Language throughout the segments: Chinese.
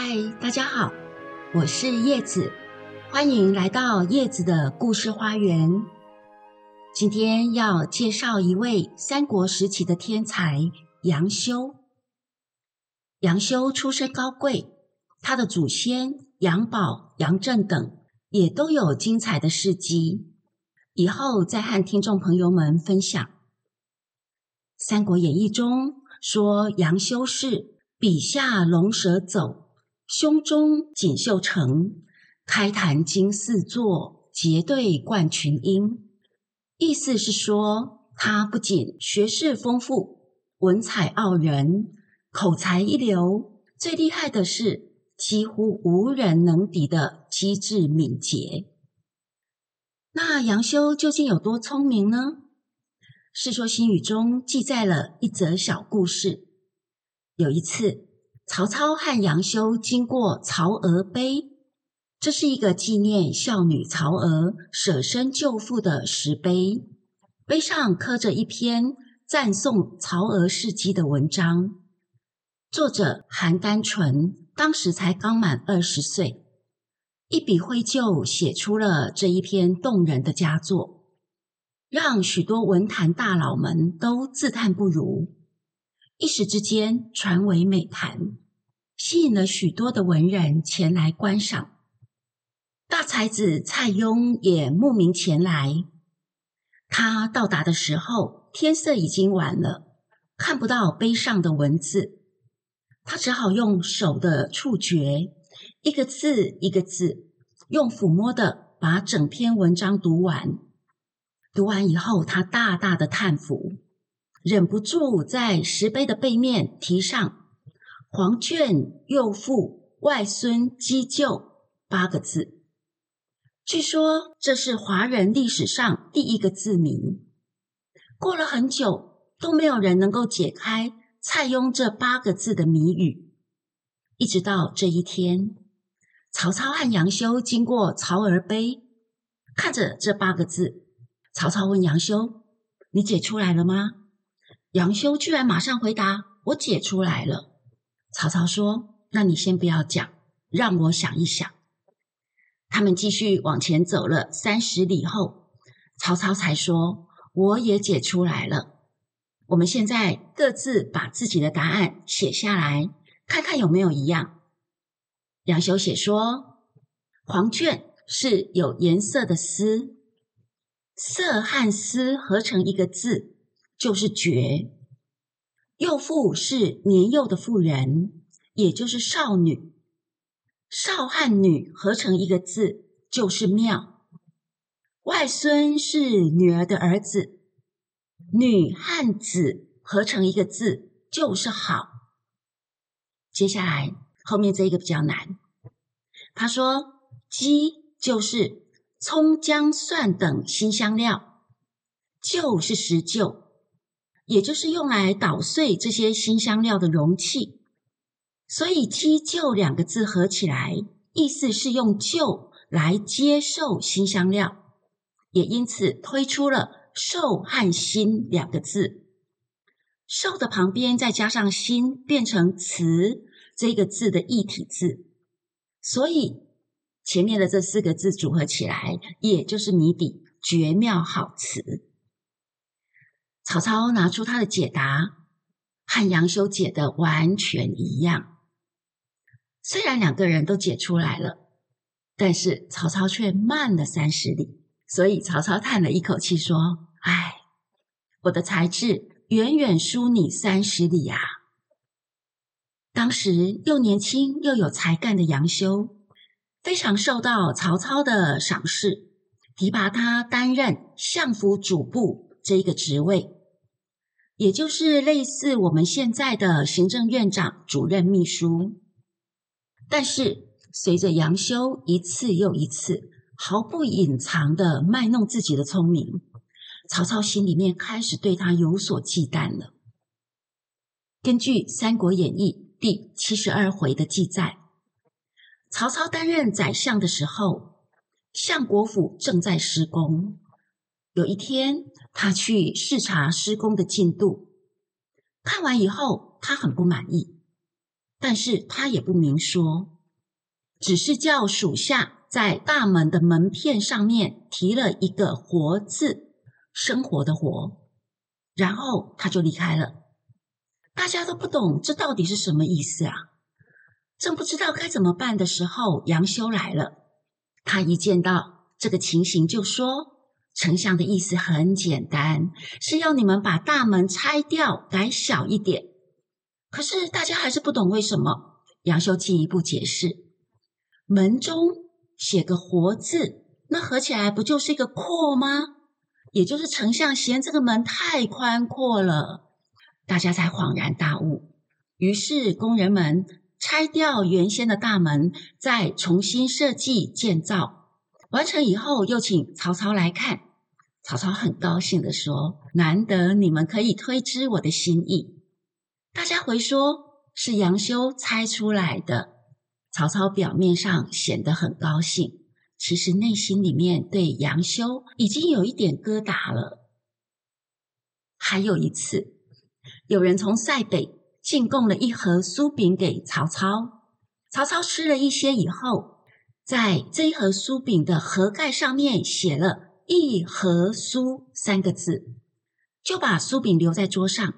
嗨，大家好，我是叶子，欢迎来到叶子的故事花园。今天要介绍一位三国时期的天才杨修。杨修出身高贵，他的祖先杨宝、杨震等也都有精彩的事迹，以后再和听众朋友们分享。《三国演义》中说杨修是笔下龙蛇走。胸中锦绣成，开坛经四座，结对冠群英。意思是说，他不仅学识丰富，文采傲人，口才一流，最厉害的是几乎无人能敌的机智敏捷。那杨修究竟有多聪明呢？《世说新语》中记载了一则小故事。有一次。曹操和杨修经过曹娥碑，这是一个纪念孝女曹娥舍身救父的石碑。碑上刻着一篇赞颂曹娥事迹的文章。作者韩丹纯当时才刚满二十岁，一笔挥就写出了这一篇动人的佳作，让许多文坛大佬们都自叹不如。一时之间传为美谈，吸引了许多的文人前来观赏。大才子蔡邕也慕名前来。他到达的时候，天色已经晚了，看不到碑上的文字，他只好用手的触觉，一个字一个字，用抚摸的把整篇文章读完。读完以后，他大大的叹服。忍不住在石碑的背面题上“黄卷幼父外孙击旧”八个字。据说这是华人历史上第一个字谜。过了很久，都没有人能够解开蔡邕这八个字的谜语。一直到这一天，曹操和杨修经过曹儿碑，看着这八个字，曹操问杨修：“你解出来了吗？”杨修居然马上回答：“我解出来了。”曹操说：“那你先不要讲，让我想一想。”他们继续往前走了三十里后，曹操才说：“我也解出来了。”我们现在各自把自己的答案写下来，看看有没有一样。杨修写说：“黄卷是有颜色的丝，色和丝合成一个字。”就是绝。幼妇是年幼的妇人，也就是少女。少汉女合成一个字，就是妙。外孙是女儿的儿子，女汉子合成一个字，就是好。接下来后面这一个比较难。他说：“鸡就是葱、姜、蒜等辛香料，旧是石臼。”也就是用来捣碎这些新香料的容器，所以“积旧”两个字合起来，意思是用旧来接受新香料，也因此推出了“受”和“新”两个字。“受”的旁边再加上“新”，变成“词”这个字的异体字，所以前面的这四个字组合起来，也就是谜底绝妙好词。曹操拿出他的解答，和杨修解的完全一样。虽然两个人都解出来了，但是曹操却慢了三十里。所以曹操叹了一口气说：“唉，我的才智远远输你三十里呀！”当时又年轻又有才干的杨修，非常受到曹操的赏识，提拔他担任相府主簿这一个职位。也就是类似我们现在的行政院长、主任秘书，但是随着杨修一次又一次毫不隐藏的卖弄自己的聪明，曹操心里面开始对他有所忌惮了。根据《三国演义》第七十二回的记载，曹操担任宰相的时候，相国府正在施工。有一天，他去视察施工的进度，看完以后，他很不满意。但是他也不明说，只是叫属下在大门的门片上面提了一个“活”字，生活的“活”，然后他就离开了。大家都不懂这到底是什么意思啊！正不知道该怎么办的时候，杨修来了。他一见到这个情形，就说：“丞相的意思很简单，是要你们把大门拆掉，改小一点。”可是大家还是不懂为什么。杨修进一步解释：“门中写个‘活’字，那合起来不就是一个‘阔’吗？也就是丞相嫌这个门太宽阔了。”大家才恍然大悟。于是工人们。拆掉原先的大门，再重新设计建造。完成以后，又请曹操来看。曹操很高兴的说：“难得你们可以推知我的心意。”大家回说是杨修猜出来的。曹操表面上显得很高兴，其实内心里面对杨修已经有一点疙瘩了。还有一次，有人从塞北。进贡了一盒酥饼给曹操，曹操吃了一些以后，在这一盒酥饼的盒盖上面写了“一盒酥”三个字，就把酥饼留在桌上。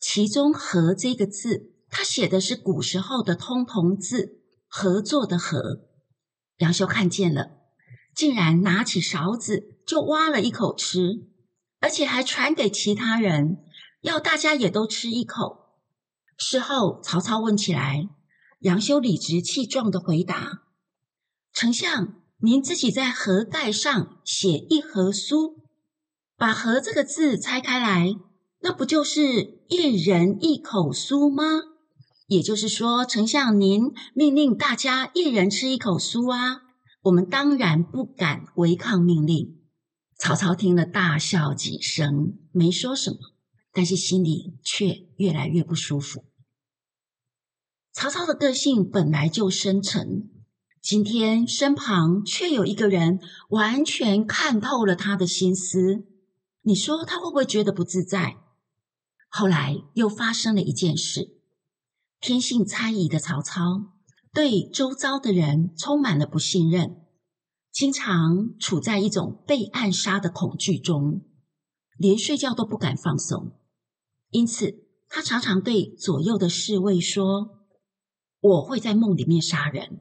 其中“和”这个字，他写的是古时候的通同字“合作”的“合”。杨修看见了，竟然拿起勺子就挖了一口吃，而且还传给其他人，要大家也都吃一口。事后，曹操问起来，杨修理直气壮的回答：“丞相，您自己在盒盖上写一盒酥，把‘盒’这个字拆开来，那不就是一人一口酥吗？也就是说，丞相您命令大家一人吃一口酥啊，我们当然不敢违抗命令。”曹操听了大笑几声，没说什么，但是心里却越来越不舒服。曹操的个性本来就深沉，今天身旁却有一个人完全看透了他的心思，你说他会不会觉得不自在？后来又发生了一件事，天性猜疑的曹操对周遭的人充满了不信任，经常处在一种被暗杀的恐惧中，连睡觉都不敢放松，因此他常常对左右的侍卫说。我会在梦里面杀人，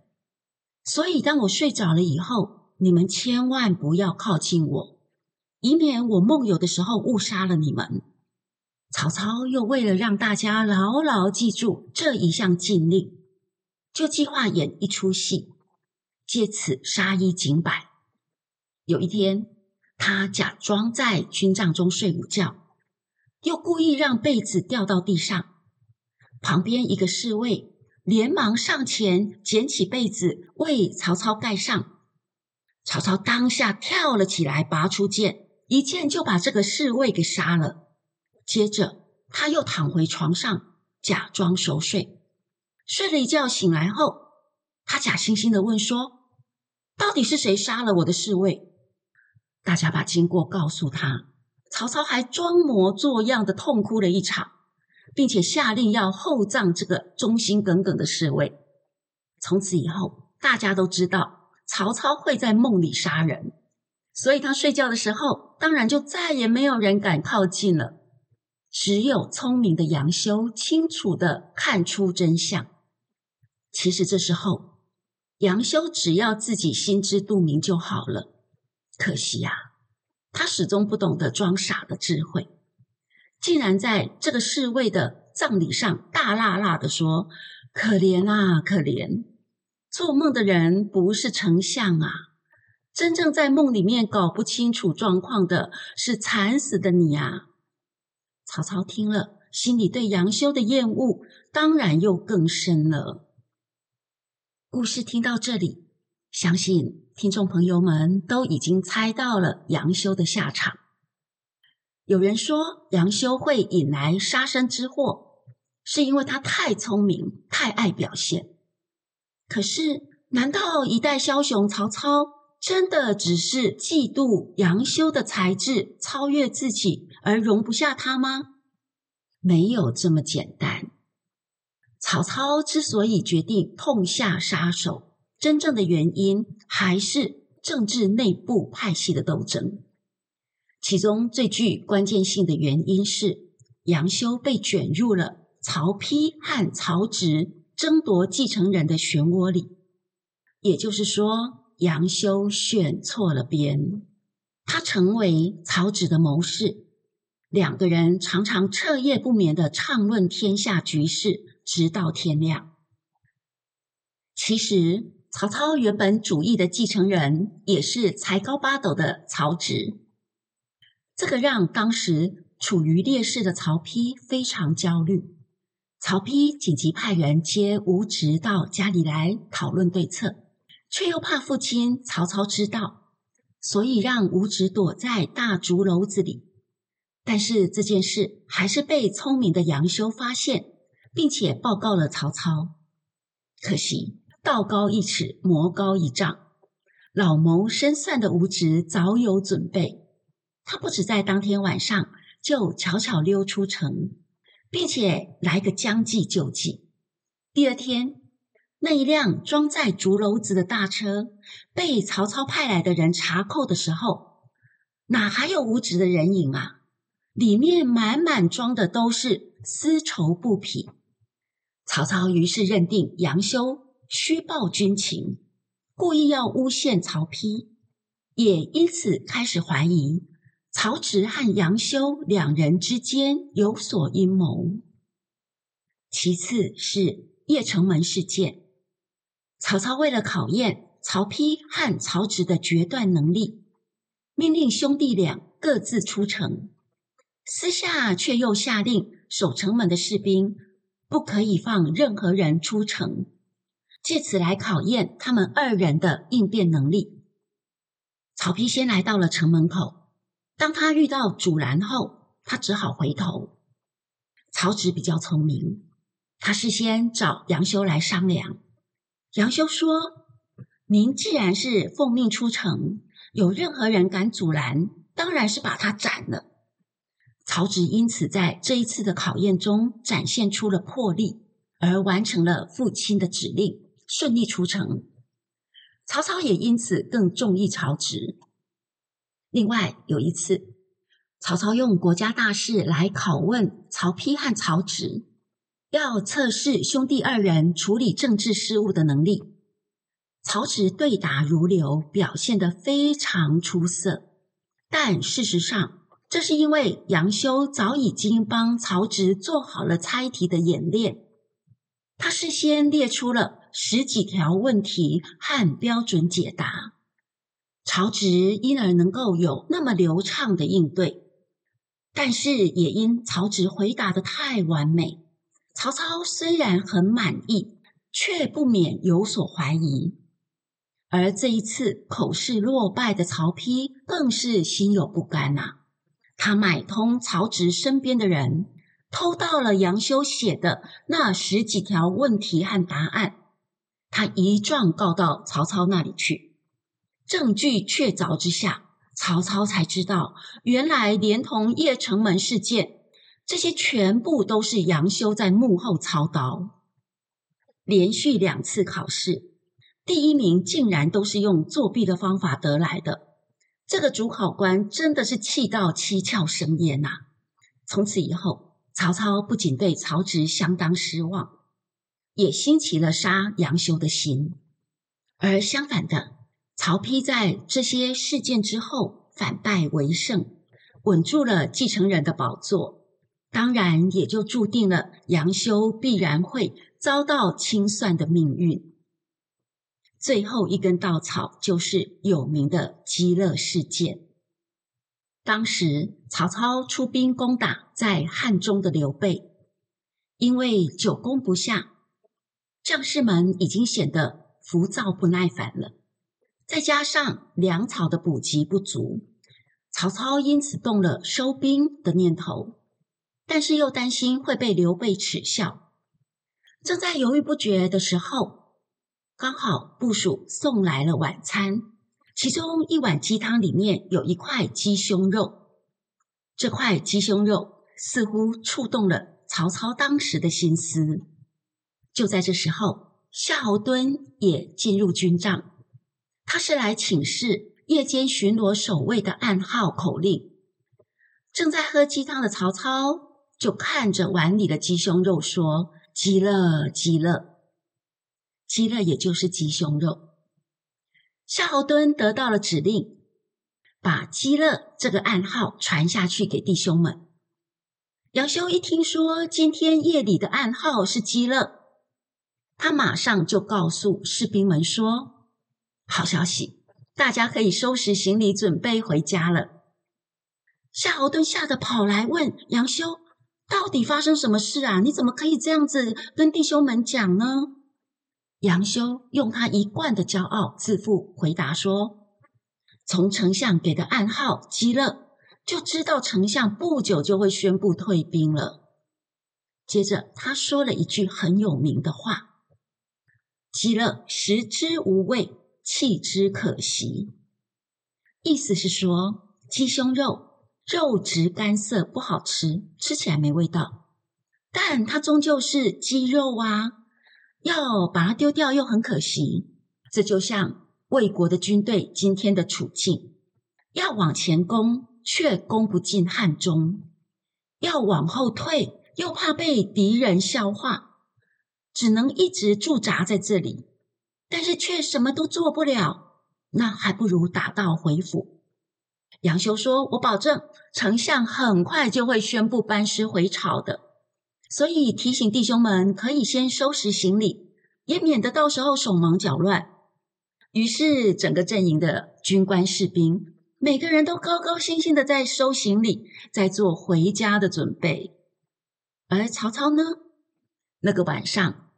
所以当我睡着了以后，你们千万不要靠近我，以免我梦游的时候误杀了你们。曹操又为了让大家牢牢记住这一项禁令，就计划演一出戏，借此杀一儆百。有一天，他假装在军帐中睡午觉，又故意让被子掉到地上，旁边一个侍卫。连忙上前捡起被子为曹操盖上，曹操当下跳了起来，拔出剑，一剑就把这个侍卫给杀了。接着他又躺回床上，假装熟睡。睡了一觉醒来后，他假惺惺的问说：“到底是谁杀了我的侍卫？”大家把经过告诉他，曹操还装模作样的痛哭了一场。并且下令要厚葬这个忠心耿耿的侍卫。从此以后，大家都知道曹操会在梦里杀人，所以他睡觉的时候，当然就再也没有人敢靠近了。只有聪明的杨修清楚的看出真相。其实这时候，杨修只要自己心知肚明就好了。可惜呀，他始终不懂得装傻的智慧。竟然在这个侍卫的葬礼上大喇喇的说：“可怜啊，可怜！做梦的人不是丞相啊，真正在梦里面搞不清楚状况的是惨死的你啊！”曹操听了，心里对杨修的厌恶当然又更深了。故事听到这里，相信听众朋友们都已经猜到了杨修的下场。有人说杨修会引来杀身之祸，是因为他太聪明、太爱表现。可是，难道一代枭雄曹操真的只是嫉妒杨修的才智超越自己而容不下他吗？没有这么简单。曹操之所以决定痛下杀手，真正的原因还是政治内部派系的斗争。其中最具关键性的原因是杨修被卷入了曹丕和曹植争夺继承人的漩涡里，也就是说，杨修选错了边，他成为曹植的谋士。两个人常常彻夜不眠的畅论天下局势，直到天亮。其实，曹操原本主义的继承人也是才高八斗的曹植，这个让当时处于劣势的曹丕非常焦虑。曹丕紧急派人接吴植到家里来讨论对策，却又怕父亲曹操知道，所以让吴植躲在大竹篓子里。但是这件事还是被聪明的杨修发现，并且报告了曹操。可惜道高一尺，魔高一丈，老谋深算的吴植早有准备。他不止在当天晚上就悄悄溜出城，并且来个将计就计。第二天，那一辆装载竹篓子的大车被曹操派来的人查扣的时候，哪还有吴植的人影啊？里面满满装的都是丝绸布匹。曹操于是认定杨修虚报军情，故意要诬陷曹丕，也因此开始怀疑曹植和杨修两人之间有所阴谋。其次是邺城门事件，曹操为了考验曹丕和曹植的决断能力，命令兄弟俩各自出城。私下却又下令守城门的士兵不可以放任何人出城，借此来考验他们二人的应变能力。曹丕先来到了城门口，当他遇到阻拦后，他只好回头。曹植比较聪明，他事先找杨修来商量。杨修说：“您既然是奉命出城，有任何人敢阻拦，当然是把他斩了。”曹植因此在这一次的考验中展现出了魄力，而完成了父亲的指令，顺利出城。曹操也因此更中意曹植。另外有一次，曹操用国家大事来拷问曹丕和曹植，要测试兄弟二人处理政治事务的能力。曹植对答如流，表现得非常出色，但事实上。这是因为杨修早已经帮曹植做好了猜题的演练，他事先列出了十几条问题和标准解答，曹植因而能够有那么流畅的应对。但是也因曹植回答的太完美，曹操虽然很满意，却不免有所怀疑。而这一次口试落败的曹丕更是心有不甘呐。他买通曹植身边的人，偷到了杨修写的那十几条问题和答案，他一状告到曹操那里去。证据确凿之下，曹操才知道，原来连同邺城门事件，这些全部都是杨修在幕后操刀。连续两次考试，第一名竟然都是用作弊的方法得来的。这个主考官真的是气到七窍生烟呐！从此以后，曹操不仅对曹植相当失望，也兴起了杀杨修的心。而相反的，曹丕在这些事件之后反败为胜，稳住了继承人的宝座，当然也就注定了杨修必然会遭到清算的命运。最后一根稻草就是有名的极乐事件。当时曹操出兵攻打在汉中的刘备，因为久攻不下，将士们已经显得浮躁不耐烦了。再加上粮草的补给不足，曹操因此动了收兵的念头，但是又担心会被刘备耻笑。正在犹豫不决的时候，刚好部署送来了晚餐，其中一碗鸡汤里面有一块鸡胸肉。这块鸡胸肉似乎触动了曹操当时的心思。就在这时候，夏侯惇也进入军帐，他是来请示夜间巡逻守卫的暗号口令。正在喝鸡汤的曹操就看着碗里的鸡胸肉说：“鸡了，鸡了，鸡了，也就是鸡胸肉。”夏侯惇得到了指令，把“鸡乐”这个暗号传下去给弟兄们。杨修一听说今天夜里的暗号是“鸡乐”，他马上就告诉士兵们说：“好消息，大家可以收拾行李，准备回家了。”夏侯惇吓得跑来问杨修：“到底发生什么事啊？你怎么可以这样子跟弟兄们讲呢？”杨修用他一贯的骄傲自负回答说：“从丞相给的暗号‘极乐’，就知道丞相不久就会宣布退兵了。”接着他说了一句很有名的话：“极乐食之无味，弃之可惜。”意思是说，鸡胸肉肉质干涩，不好吃，吃起来没味道，但它终究是鸡肉啊。要把它丢掉又很可惜，这就像魏国的军队今天的处境：要往前攻却攻不进汉中，要往后退又怕被敌人消化，只能一直驻扎在这里，但是却什么都做不了，那还不如打道回府。杨修说：“我保证，丞相很快就会宣布班师回朝的。”所以提醒弟兄们，可以先收拾行李，也免得到时候手忙脚乱。于是，整个阵营的军官士兵，每个人都高高兴兴的在收行李，在做回家的准备。而曹操呢？那个晚上，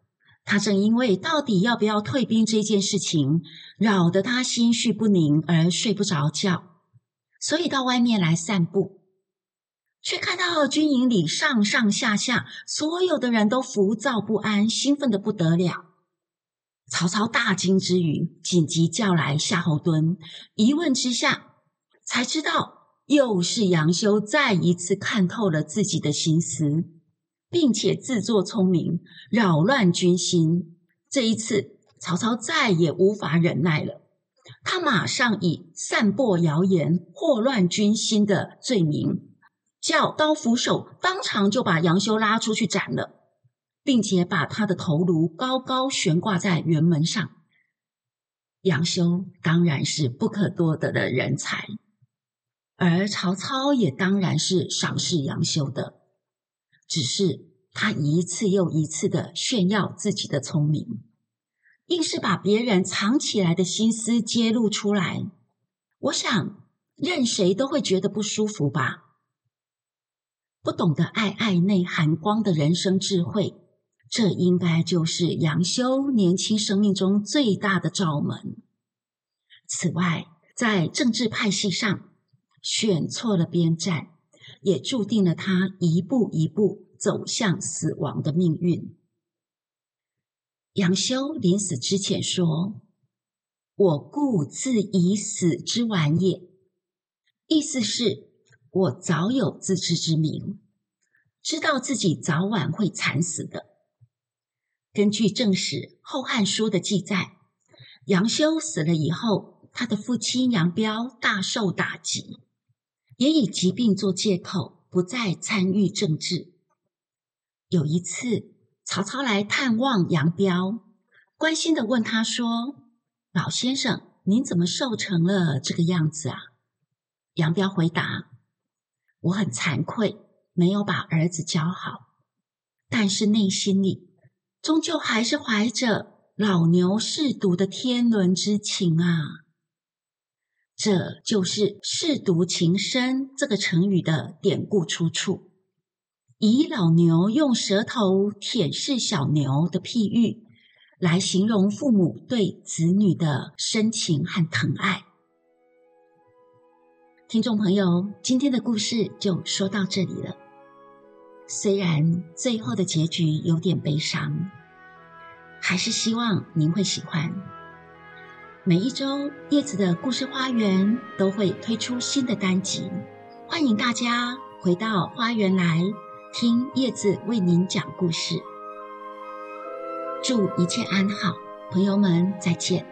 他正因为到底要不要退兵这件事情，扰得他心绪不宁而睡不着觉，所以到外面来散步。却看到军营里上上下下所有的人都浮躁不安，兴奋的不得了。曹操大惊之余，紧急叫来夏侯惇，一问之下，才知道又是杨修再一次看透了自己的心思，并且自作聪明，扰乱军心。这一次，曹操再也无法忍耐了，他马上以散播谣言、祸乱军心的罪名。叫刀斧手当场就把杨修拉出去斩了，并且把他的头颅高高悬挂在辕门上。杨修当然是不可多得的人才，而曹操也当然是赏识杨修的，只是他一次又一次的炫耀自己的聪明，硬是把别人藏起来的心思揭露出来。我想，任谁都会觉得不舒服吧。不懂得爱爱内含光的人生智慧，这应该就是杨修年轻生命中最大的罩门。此外，在政治派系上选错了边站，也注定了他一步一步走向死亡的命运。杨修临死之前说：“我故自以死之晚也。”意思是。我早有自知之明，知道自己早晚会惨死的。根据正史《后汉书》的记载，杨修死了以后，他的父亲杨彪大受打击，也以疾病做借口，不再参与政治。有一次，曹操来探望杨彪，关心的问他说：“老先生，您怎么瘦成了这个样子啊？”杨彪回答。我很惭愧，没有把儿子教好，但是内心里终究还是怀着老牛舐犊的天伦之情啊！这就是“舐犊情深”这个成语的典故出处，以老牛用舌头舔舐小牛的譬喻，来形容父母对子女的深情和疼爱。听众朋友，今天的故事就说到这里了。虽然最后的结局有点悲伤，还是希望您会喜欢。每一周叶子的故事花园都会推出新的单集，欢迎大家回到花园来听叶子为您讲故事。祝一切安好，朋友们再见。